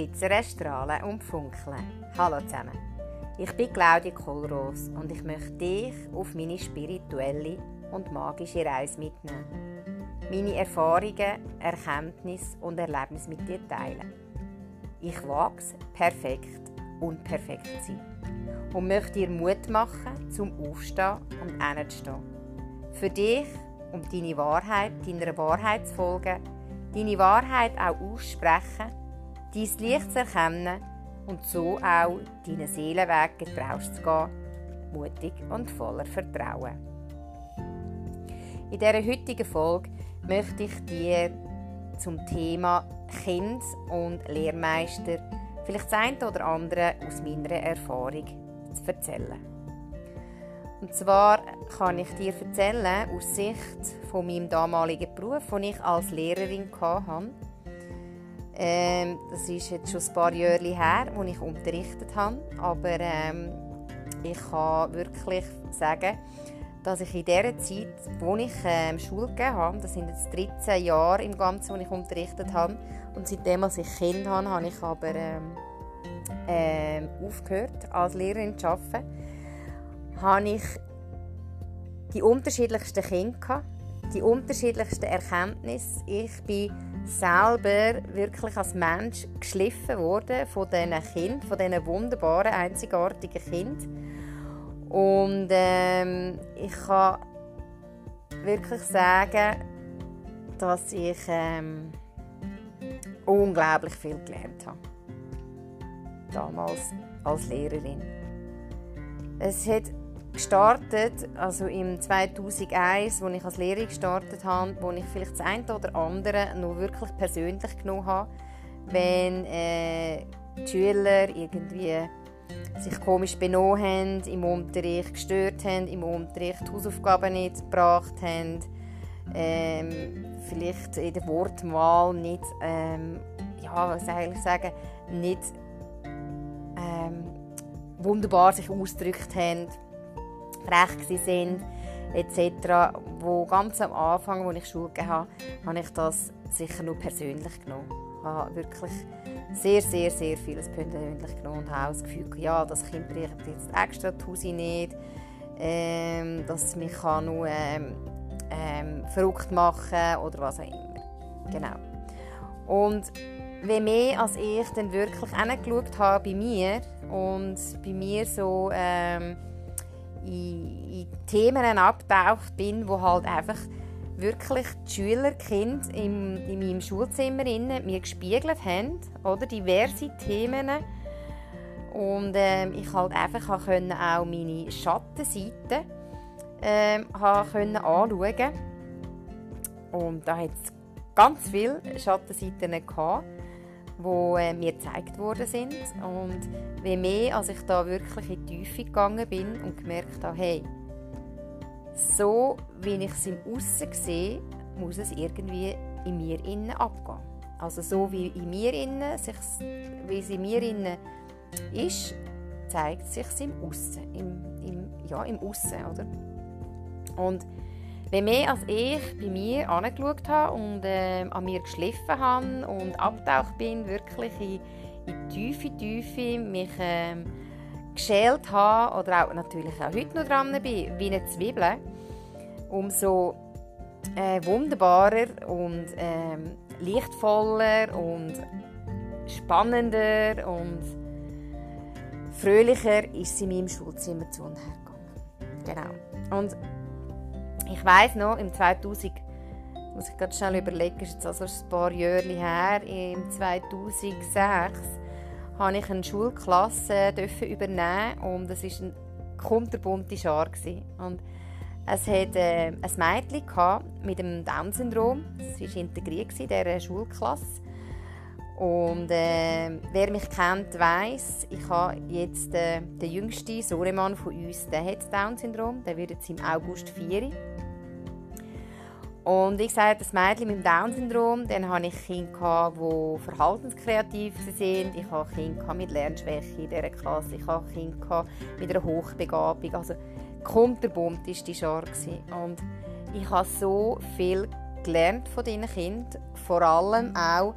glitzern, strahlen und funkeln. Hallo zusammen. Ich bin Claudia Kohlroos und ich möchte dich auf meine spirituelle und magische Reise mitnehmen. Meine Erfahrungen, Erkenntnisse und Erlebnisse mit dir teilen. Ich wage perfekt und perfekt zu sein und möchte dir Mut machen, zum Aufstehen und hinzustehen. Für dich, um deine Wahrheit, deiner Wahrheit zu folgen, deine Wahrheit auch aussprechen, dein Licht zu erkennen und so auch deinen Seelenweg getraust zu gehen, mutig und voller Vertrauen. In dieser heutigen Folge möchte ich dir zum Thema Kind und Lehrmeister vielleicht das eine oder andere aus meiner Erfahrung erzählen. Und zwar kann ich dir erzählen aus Sicht von meinem damaligen Beruf, den ich als Lehrerin hatte. Ähm, das ist jetzt schon ein paar Jahre her, wo ich unterrichtet habe. Aber ähm, ich kann wirklich sagen, dass ich in der Zeit, wo ich ähm, Schule gegeben habe, das sind jetzt 13 Jahre im Ganzen, wo ich unterrichtet habe, und seitdem als ich Kind habe, habe ich aber ähm, ähm, aufgehört, als Lehrerin zu arbeiten, habe ich die unterschiedlichsten Kinder die unterschiedlichsten Erkenntnisse. Ich bin selber wirklich als Mensch geschliffen worden von diesen Kindern, von diesen wunderbaren, einzigartigen Kindern. Und ähm, ich kann wirklich sagen, dass ich ähm, unglaublich viel gelernt habe. Damals als Lehrerin. Es hat gestartet, also im 2001, als ich als Lehrerin gestartet habe, wo ich vielleicht das eine oder andere noch wirklich persönlich genommen habe, wenn äh, die Schüler irgendwie sich komisch benommen haben, im Unterricht gestört haben, im Unterricht Hausaufgaben nicht gebracht haben, ähm, vielleicht in der Wortwahl nicht, ähm, ja, was soll ich sagen, nicht ähm, wunderbar sich ausgedrückt haben frech sind etc. Wo ganz am Anfang, als ich Schule gegeben habe, ich das sicher nur persönlich genommen. Ich habe wirklich sehr, sehr, sehr vieles persönlich genommen und habe das Gefühl, ja, das Kind braucht jetzt extra die Hause nicht, ähm, dass mich kann nur ähm, ähm, verrückt machen oder was auch immer. Genau. Und wie mehr als ich dann wirklich angeschaut habe bei mir und bei mir so ähm, in, in Themen abgetaucht bin, wo halt einfach wirklich die Schülerkind im, in meinem Schulzimmer innen mir gespiegelt haben, oder? Diverse Themen. Und ähm, ich halt einfach auch meine Schattenseiten können anschauen. Und da hat es ganz viele Schattenseiten gehabt die äh, mir gezeigt worden sind. Und wie mehr, als ich da wirklich in die Tiefe gegangen bin und gemerkt habe, hey, so wie ich es im Aussen sehe, muss es irgendwie in mir innen abgehen. Also so wie in mir innen, wie es in mir innen ist, zeigt sich es im Aussen, im, im, ja, im Aussen, oder? Und Wenn mehr als ich bei mir angeschaut habe und äh, an mir geschliffen habe und abgetaucht bin, wirklich in, in tiefe Tiefe, mich äh, geschält habe oder auch natürlich auch heute noch dran bin, wie eine Zwiebel, umso äh, wunderbarer und äh, lichtvoller und spannender und fröhlicher ist sie in meinem Schulzimmer zu und her. Genau. Und ich weiß noch, im 2000, muss ich gerade schnell überlegen, ist jetzt also ein paar Jahre her, im 2006 habe ich eine Schulklasse übernehmen und es war eine kunterbunte Schar. Und es hatte äh, ein Mädchen mit dem Down-Syndrom, das war integriert in dieser Schulklasse. Und äh, wer mich kennt, weiß, ich habe jetzt äh, den jüngsten Sohnemann von uns, der hat Down-Syndrom, der wird jetzt im August 4. Und ich sage, das Mädchen mit dem Down-Syndrom, dann hatte ich Kinder, die verhaltenskreativ sind. Ich hatte Kinder mit Lernschwäche in dieser Klasse. Ich hatte Kinder mit einer Hochbegabung. Also kunterbunt war die Schar. Und ich habe so viel gelernt von diesen Kindern. Vor allem auch,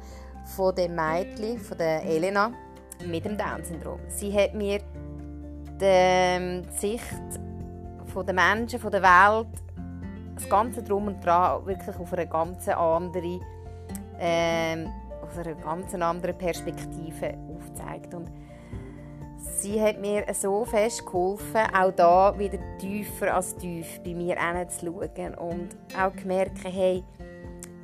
von dem Mädchen, von der Elena, mit dem Down-Syndrom. Sie hat mir die Sicht von den Menschen, der Welt, das ganze Drum und Dran wirklich auf eine ganz andere, ähm, aus einer ganz anderen Perspektive aufgezeigt. Und sie hat mir so fest geholfen, auch da wieder tiefer als tief bei mir hinzuschauen und auch gemerkt, hey,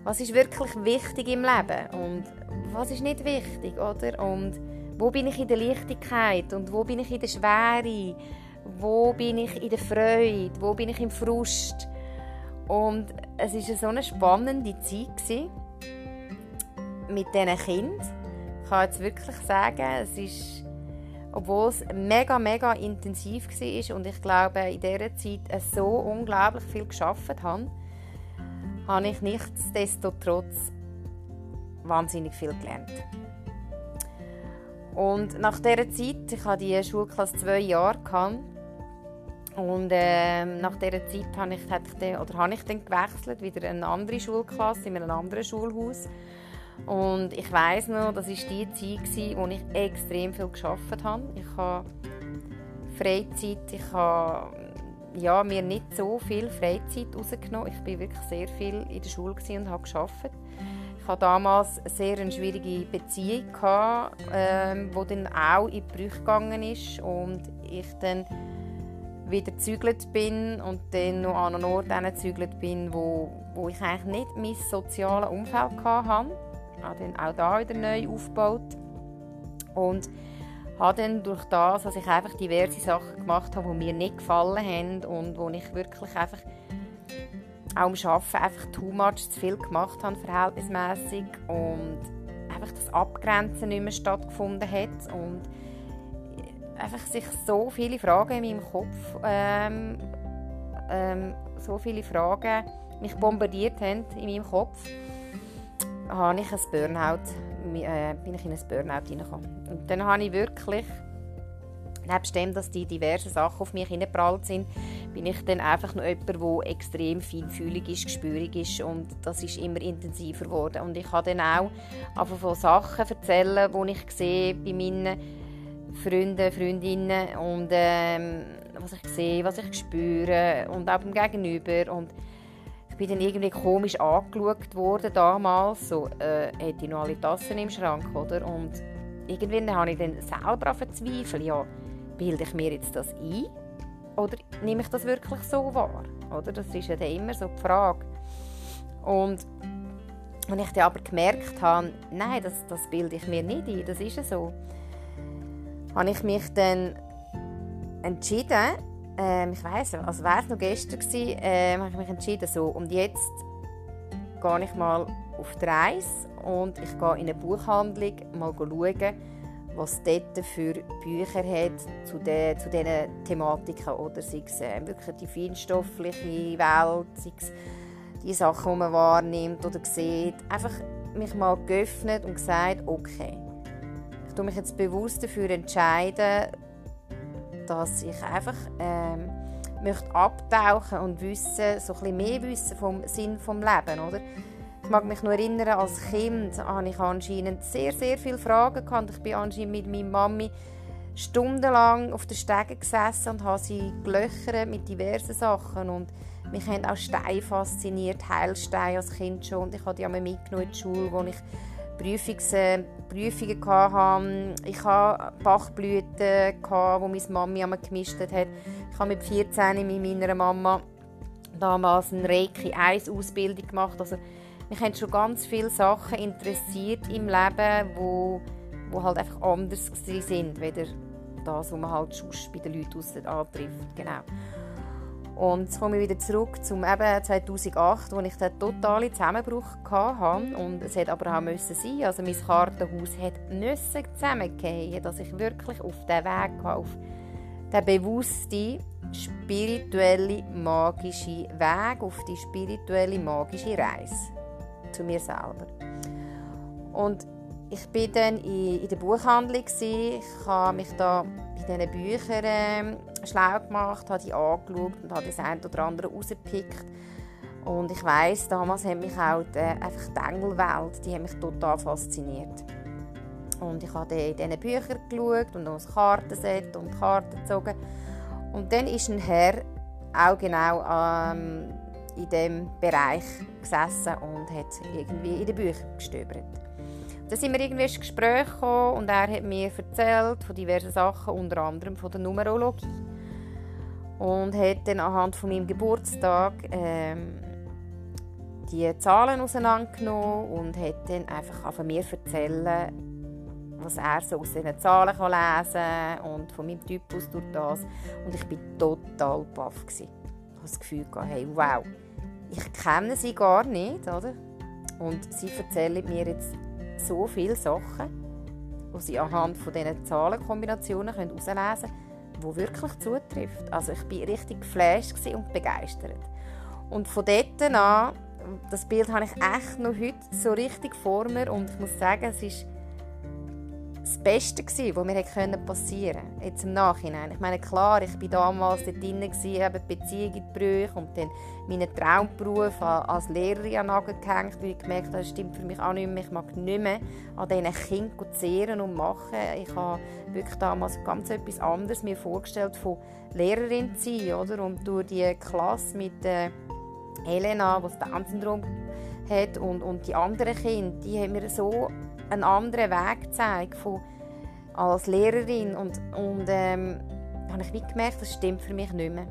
was ist wirklich wichtig im Leben und was ist nicht wichtig, oder? Und wo bin ich in der Leichtigkeit und wo bin ich in der Schwere? Wo bin ich in der Freude? Wo bin ich im Frust? Und es war so eine spannende Zeit mit diesen Kindern. Ich kann jetzt wirklich sagen, es ist, obwohl es mega, mega intensiv war und ich glaube, in dieser Zeit so unglaublich viel geschafft habe, habe ich nichtsdestotrotz wahnsinnig viel gelernt. Und nach dieser Zeit, ich hatte die Schulklasse zwei Jahre, und äh, nach dieser Zeit habe ich, ich dann, oder habe ich dann gewechselt, wieder in eine andere Schulklasse, in einem anderen Schulhaus. Und ich weiß noch, das war die Zeit, wo ich extrem viel geschafft habe. Ich habe Freizeit, ich habe ja, mir nicht so viel Freizeit rausgenommen. Ich war wirklich sehr viel in der Schule und habe gearbeitet. Ich hatte damals eine sehr schwierige Beziehung, die ähm, dann auch in die Brüche gegangen ist und ich dann wieder gezügelt bin und dann noch an einen Ort gezügelt bin, wo, wo ich eigentlich nicht mein soziales Umfeld hatte. Ich habe auch da wieder neu aufgebaut und habe dann durch das, dass ich einfach diverse Sachen gemacht habe, die mir nicht gefallen haben und wo ich wirklich einfach auch am Arbeiten einfach too much zu viel gemacht habe, verhältnismäßig und einfach das Abgrenzen nicht mehr stattgefunden hat und einfach sich so viele Fragen in meinem Kopf ähm, ähm, so viele Fragen mich bombardiert haben in meinem Kopf, habe ich ein Burnout äh, bin ich in ein Burnout hineingekommen. Und dann habe ich wirklich, nebst dem, dass die diversen Sachen auf mich hineingeprallt sind, bin ich dann einfach noch jemand, der extrem feinfühlig ist, gespürig ist und das ist immer intensiver geworden. Und ich kann dann auch einfach von Sachen erzählen, die ich sehe bei meinen Freunden, Freundinnen und ähm, was ich sehe, was ich spüre und auch beim Gegenüber und bin dann irgendwie komisch angeschaut worden damals, so, äh, hätte ich noch alle Tassen im Schrank, oder? Und irgendwann habe ich dann selber verzweifelt, ja, bilde ich mir jetzt das ein oder nehme ich das wirklich so wahr? Oder? Das ist ja dann immer so die Frage. Und wenn ich dann aber gemerkt habe, nein, das, das bilde ich mir nicht ein, das ist ja so, habe ich mich dann entschieden, ähm, ich weiß, also wäre es noch gestern gewesen, ähm, habe ich mich entschieden, so, und jetzt gehe ich mal auf die Reise und ich gehe in eine Buchhandlung mal schauen, was dort für Bücher hat zu, de, zu diesen Thematiken oder sei es äh, wirklich die feinstoffliche Welt, sei es die Sachen, die man wahrnimmt oder sieht. Einfach mich mal geöffnet und gesagt, okay, tue mich jetzt bewusst dafür entscheiden, dass ich einfach ähm, möchte abtauchen und wissen, so ein mehr wissen vom Sinn des Lebens, oder? Ich mag mich noch erinnern, als Kind hatte ich anscheinend sehr, sehr viele Fragen gehabt. Ich bin anscheinend mit meiner Mami stundenlang auf den Stegen gesessen und habe sie gelöchert mit diversen Sachen und mich haben auch Steine fasziniert, Heilsteine als Kind schon. Und ich habe die einmal mitgenommen in die Schule, wo ich Äh, Prüfungen hatte. Ich hatte Bachblüten, die meine Mami einmal gemischt hat. Ich habe mit 14 mit meiner Mama damals eine Reiki 1 Ausbildung gemacht. Also, mich haben schon ganz viele Sachen interessiert im Leben, wo, wo halt einfach anders sind, weder das, was man halt sonst bei den Leuten antrifft. Genau. Und jetzt komme ich wieder zurück zum eben 2008, wo ich den totalen Zusammenbruch hatte. Und es hätte aber auch müssen sein. Also mein Kartenhaus musste zusammengehen, dass ich wirklich auf den Weg gehe, auf den bewussten, spirituelle, magische Weg, auf die spirituelle, magische Reise zu mir selber. Und ich bin dann in, in der Buchhandlung ich habe mich da bei diesen Büchern äh, schlau gemacht, habe die angeschaut und habe das eine oder andere rausgepickt, Und ich weiß, damals hat mich auch die, einfach die Engelwelt, die mich total fasziniert. Und ich habe in diesen Büchern geschaut und ein Kartenset und Karten gezogen. Und dann ist ein Herr auch genau ähm, in diesem Bereich gesessen und hat irgendwie in den Büchern gestöbert. Dann sind wir irgendwie ins Gespräch gekommen und er hat mir erzählt von diversen Sachen, unter anderem von der Numerologie. Und hat dann anhand von meinem Geburtstag ähm, die Zahlen auseinandergenommen und hat dann einfach von mir erzählen, was er so aus diesen Zahlen kann lesen kann und von meinem Typus durch das. Und ich war total baff. Ich hatte das Gefühl, hey, wow, ich kenne sie gar nicht, oder? Und sie erzählen mir jetzt so viele Sachen, die sie anhand von diesen Zahlenkombinationen herauslesen können, die wirklich zutrifft. Also ich war richtig geflasht und begeistert. Und von dort an, das Bild habe ich echt noch heute so richtig vor mir und ich muss sagen, es ist das Beste gewesen, was mir passieren konnte. Jetzt im Nachhinein. Ich meine, klar, ich war damals dort drin, eben Beziehung in Brüche und dann meinen Traumberuf als Lehrerin angehängt, weil ich gemerkt habe, das stimmt für mich auch nicht mehr. Ich mag nicht mehr an diesen Kindern zehren und machen. Ich habe wirklich damals ganz etwas anderes mir vorgestellt, von Lehrerin zu sein. Oder? Und durch die Klasse mit äh, Helena, die das Down-Syndrom hat und, und die anderen Kinder, die haben mir so einen anderen Weg gezeigt von, als Lehrerin und, und ähm, habe ich wie gemerkt, das stimmt für mich nicht mehr.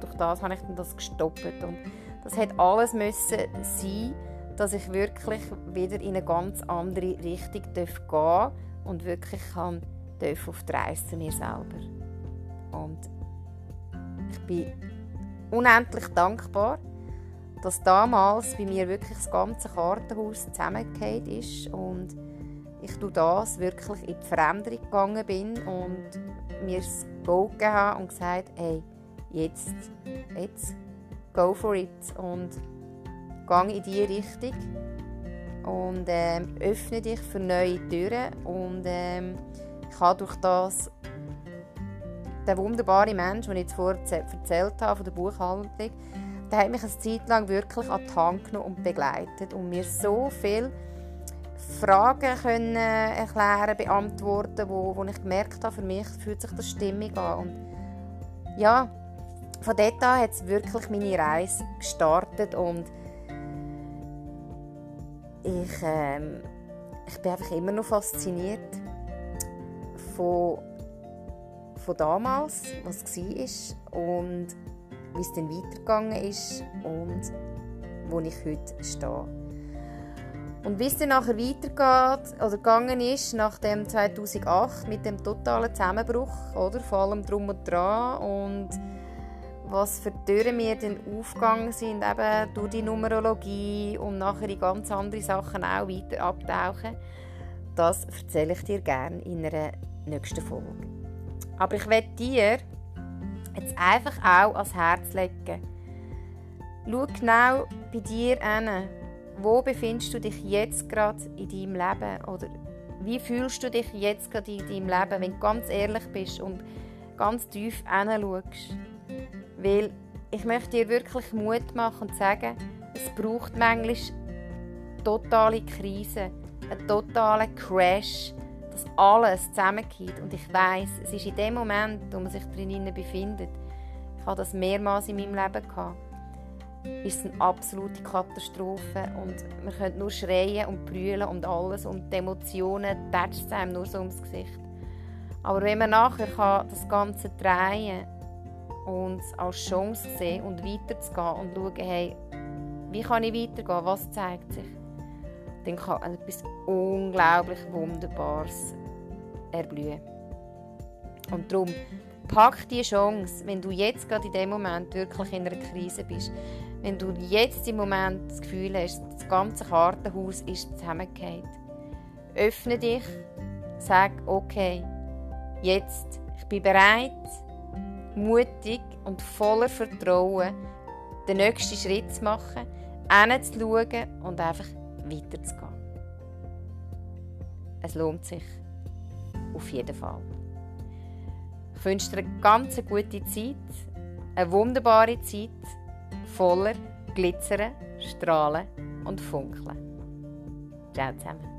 Durch das habe ich dann das gestoppt und das hat alles müssen sein, dass ich wirklich wieder in eine ganz andere Richtung gehen darf und wirklich kann darf auf die Reise zu mir selber. Und ich bin unendlich dankbar, dass damals bei mir wirklich das ganze Kartenhaus zusammengefallen ist und ich durch das wirklich in die Veränderung gegangen bin und mir das Go gegeben habe und gesagt hey, jetzt, jetzt, go for it und gehe in diese Richtung und ähm, öffne dich für neue Türen und ähm, ich habe durch das der wunderbare Mensch, den ich jetzt vorher erzählt habe von der Buchhandlung, der hat mich eine Zeit lang wirklich an die Hand genommen und begleitet und mir so viele Fragen können erklären, beantworten, wo, wo ich gemerkt habe, für mich fühlt sich das stimmig an. Und ja, von dort an hat es wirklich meine Reise gestartet und ich, ähm, ich bin einfach immer noch fasziniert von, von damals, was war und wie es dann weitergegangen ist und wo ich heute stehe. Und wie es dann nachher weitergeht oder gegangen ist, nach dem 2008 mit dem totalen Zusammenbruch, oder? vor allem drum und dran und was für Türen mir dann aufgegangen sind, eben durch die Numerologie und nachher in ganz andere Sachen auch weiter abtauchen, das erzähle ich dir gerne in einer nächsten Folge. Aber ich werde dir jetzt einfach auch ans Herz legen. Schau genau bei dir an. Wo befindest du dich jetzt gerade in deinem Leben? Oder wie fühlst du dich jetzt gerade in deinem Leben, wenn du ganz ehrlich bist und ganz tief hinschaust? Weil ich möchte dir wirklich Mut machen und sagen, es braucht manchmal totale Krise, einen totalen Crash, dass alles zusammengeht. Und ich weiß, es ist in dem Moment, wo man sich drin befindet, ich habe das mehrmals in meinem Leben gehabt, ist es eine absolute Katastrophe und man könnte nur schreien und brüllen und alles und die Emotionen tätschen einem nur so ums Gesicht. Aber wenn man nachher kann das Ganze drehen und es als Chance sehen und weiterzugehen und schauen, hey, wie kann ich weitergehen, was zeigt sich, dann kann etwas unglaublich Wunderbares erblühen. Und darum, pack die Chance, wenn du jetzt gerade in dem Moment wirklich in einer Krise bist, wenn du jetzt im Moment das Gefühl hast, das ganze Kartenhaus ist zusammengefallen. Öffne dich, sag, okay, jetzt, ich bin bereit, mutig und voller Vertrauen, den nächsten Schritt zu machen, hinzuschauen und einfach weiterzugehen. Es lohnt sich. Auf jeden Fall. Ich wünsche dir eine ganz gute Zeit, eine wunderbare Zeit voller glitzern, strahlen und funkeln. Ciao zusammen.